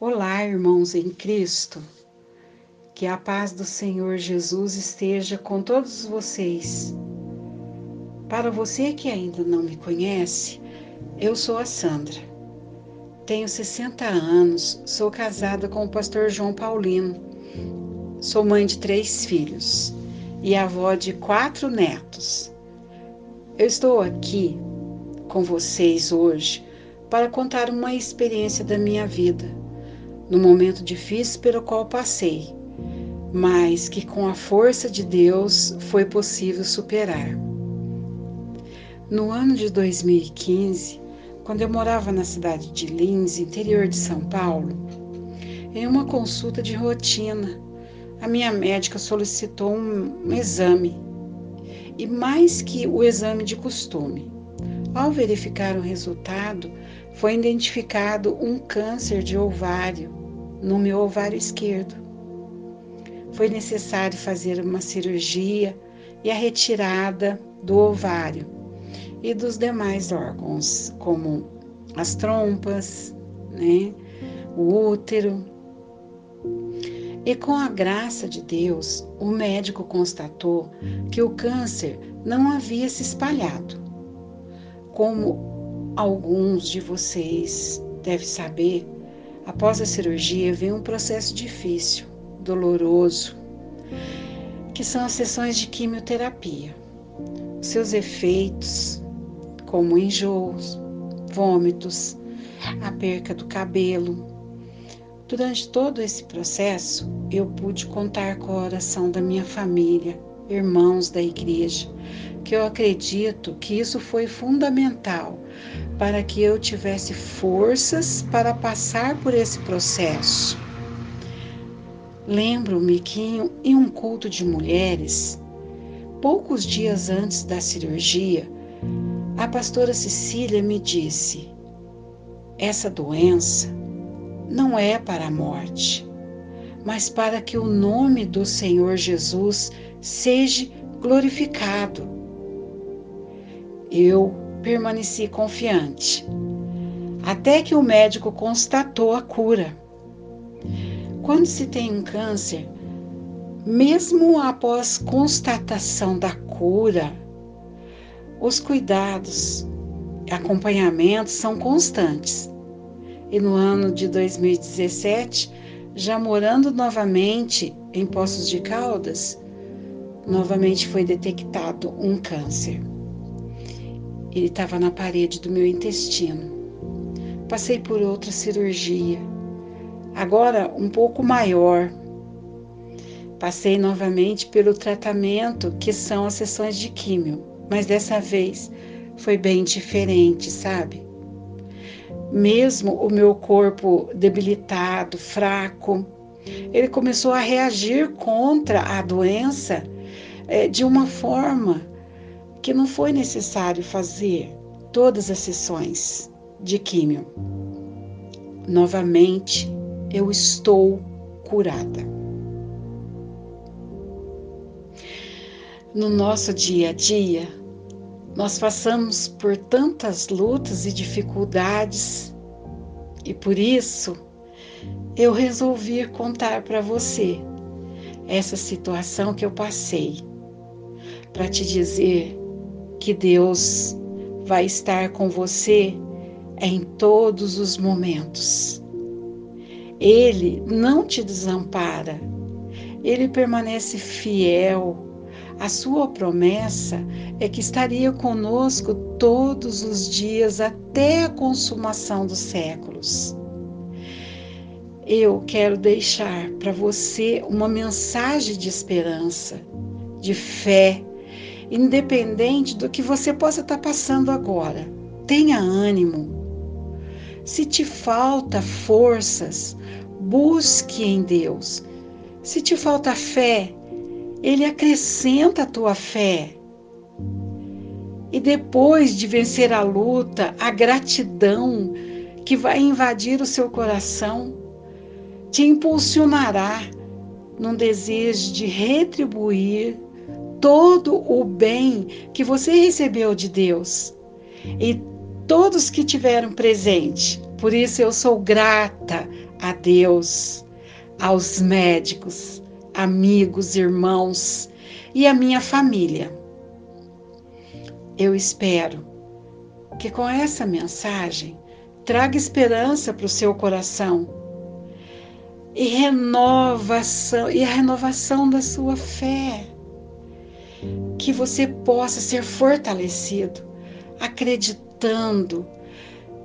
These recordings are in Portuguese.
Olá, irmãos em Cristo. Que a paz do Senhor Jesus esteja com todos vocês. Para você que ainda não me conhece, eu sou a Sandra. Tenho 60 anos, sou casada com o pastor João Paulino. Sou mãe de três filhos e avó de quatro netos. Eu estou aqui com vocês hoje para contar uma experiência da minha vida no momento difícil pelo qual passei, mas que com a força de Deus foi possível superar. No ano de 2015, quando eu morava na cidade de Lins, interior de São Paulo, em uma consulta de rotina, a minha médica solicitou um exame, e mais que o exame de costume. Ao verificar o resultado, foi identificado um câncer de ovário no meu ovário esquerdo. Foi necessário fazer uma cirurgia e a retirada do ovário e dos demais órgãos, como as trompas, né, o útero. E com a graça de Deus, o médico constatou que o câncer não havia se espalhado. Como alguns de vocês devem saber, Após a cirurgia vem um processo difícil, doloroso, que são as sessões de quimioterapia. Seus efeitos, como enjoos, vômitos, a perca do cabelo. Durante todo esse processo, eu pude contar com a oração da minha família, irmãos da igreja, que eu acredito que isso foi fundamental para que eu tivesse forças para passar por esse processo. Lembro-me que em um culto de mulheres, poucos dias antes da cirurgia, a pastora Cecília me disse: essa doença não é para a morte, mas para que o nome do Senhor Jesus seja glorificado. Eu permaneci confiante, até que o médico constatou a cura. Quando se tem um câncer, mesmo após constatação da cura, os cuidados, acompanhamentos são constantes. E no ano de 2017, já morando novamente em Poços de Caldas, novamente foi detectado um câncer. Ele estava na parede do meu intestino. Passei por outra cirurgia, agora um pouco maior. Passei novamente pelo tratamento que são as sessões de químio, mas dessa vez foi bem diferente, sabe? Mesmo o meu corpo debilitado, fraco, ele começou a reagir contra a doença é, de uma forma que não foi necessário fazer todas as sessões de químio. Novamente, eu estou curada. No nosso dia a dia, nós passamos por tantas lutas e dificuldades, e por isso eu resolvi contar para você essa situação que eu passei, para te dizer que Deus vai estar com você em todos os momentos. Ele não te desampara, ele permanece fiel. A sua promessa é que estaria conosco todos os dias até a consumação dos séculos. Eu quero deixar para você uma mensagem de esperança, de fé, independente do que você possa estar passando agora. Tenha ânimo. Se te falta forças, busque em Deus. Se te falta fé, Ele acrescenta a tua fé. E depois de vencer a luta, a gratidão que vai invadir o seu coração te impulsionará num desejo de retribuir todo o bem que você recebeu de Deus. E todos que tiveram presente Por isso eu sou grata a Deus, aos médicos, amigos, irmãos e a minha família. Eu espero que com essa mensagem traga esperança para o seu coração e renovação e a renovação da sua fé. Que você possa ser fortalecido, acreditando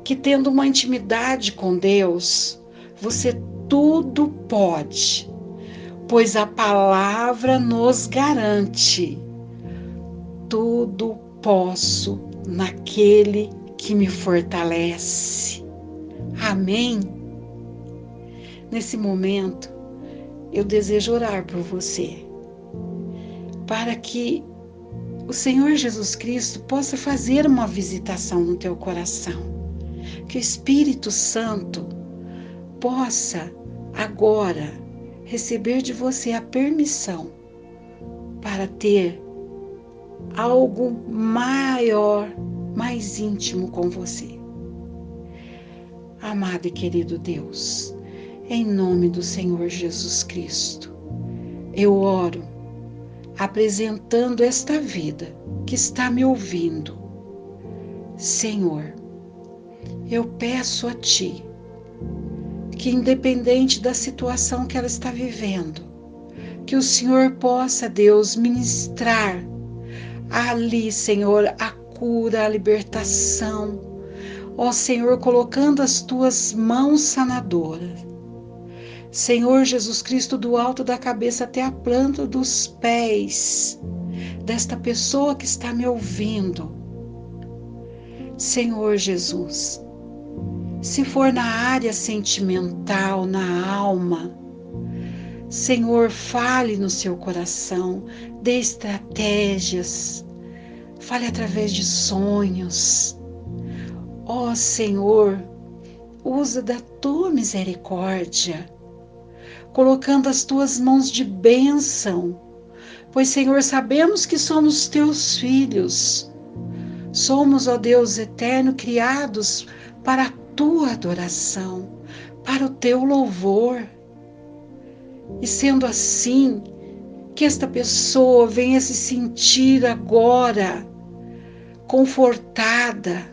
que tendo uma intimidade com Deus, você tudo pode, pois a palavra nos garante: tudo posso naquele que me fortalece. Amém? Nesse momento, eu desejo orar por você, para que o Senhor Jesus Cristo possa fazer uma visitação no teu coração, que o Espírito Santo possa agora receber de você a permissão para ter algo maior, mais íntimo com você. Amado e querido Deus, em nome do Senhor Jesus Cristo, eu oro apresentando esta vida que está me ouvindo. Senhor, eu peço a Ti que, independente da situação que ela está vivendo, que o Senhor possa, Deus, ministrar ali, Senhor, a cura, a libertação. Ó Senhor, colocando as tuas mãos sanadoras. Senhor Jesus Cristo, do alto da cabeça até a planta dos pés desta pessoa que está me ouvindo. Senhor Jesus, se for na área sentimental, na alma, Senhor, fale no seu coração, dê estratégias, fale através de sonhos. Ó oh, Senhor, usa da tua misericórdia, colocando as tuas mãos de bênção, pois, Senhor, sabemos que somos teus filhos. Somos, ó Deus eterno, criados para a tua adoração, para o teu louvor. E sendo assim, que esta pessoa venha se sentir agora confortada,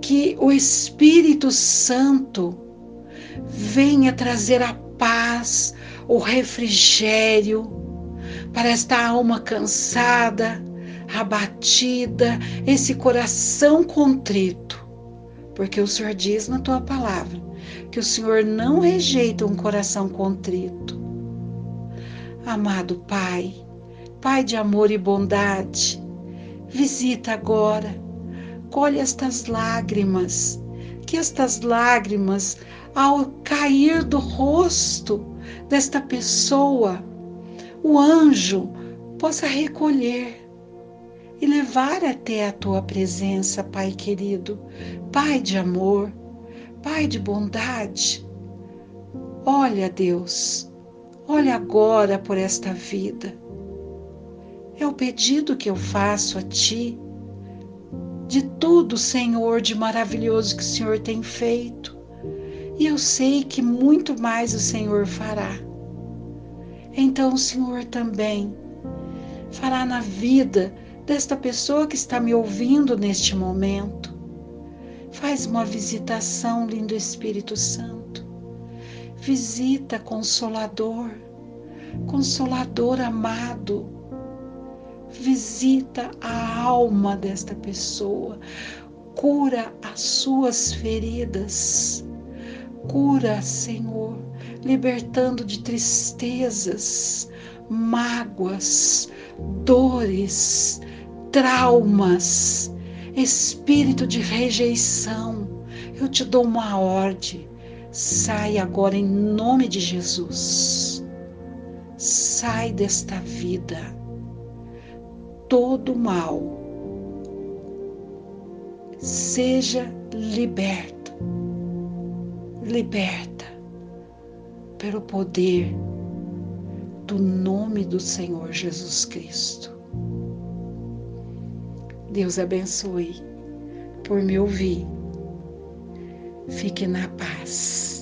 que o Espírito Santo venha trazer a paz, o refrigério para esta alma cansada, abatida, esse coração contrito porque o Senhor diz na tua palavra que o Senhor não rejeita um coração contrito. Amado Pai, Pai de amor e bondade, visita agora, colhe estas lágrimas, que estas lágrimas, ao cair do rosto desta pessoa, o anjo possa recolher e levar até a tua presença, Pai querido, Pai de amor, Pai de bondade. Olha, Deus, olha agora por esta vida. É o pedido que eu faço a Ti, de tudo, Senhor, de maravilhoso que o Senhor tem feito. E eu sei que muito mais o Senhor fará. Então o Senhor também fará na vida desta pessoa que está me ouvindo neste momento. Faz uma visitação, lindo Espírito Santo. Visita, Consolador, Consolador amado. Visita a alma desta pessoa. Cura as suas feridas. Cura, Senhor, libertando de tristezas, mágoas, dores, traumas, espírito de rejeição, eu te dou uma ordem. Sai agora em nome de Jesus. Sai desta vida. Todo mal seja liberto. Liberta pelo poder do nome do Senhor Jesus Cristo. Deus abençoe por me ouvir. Fique na paz.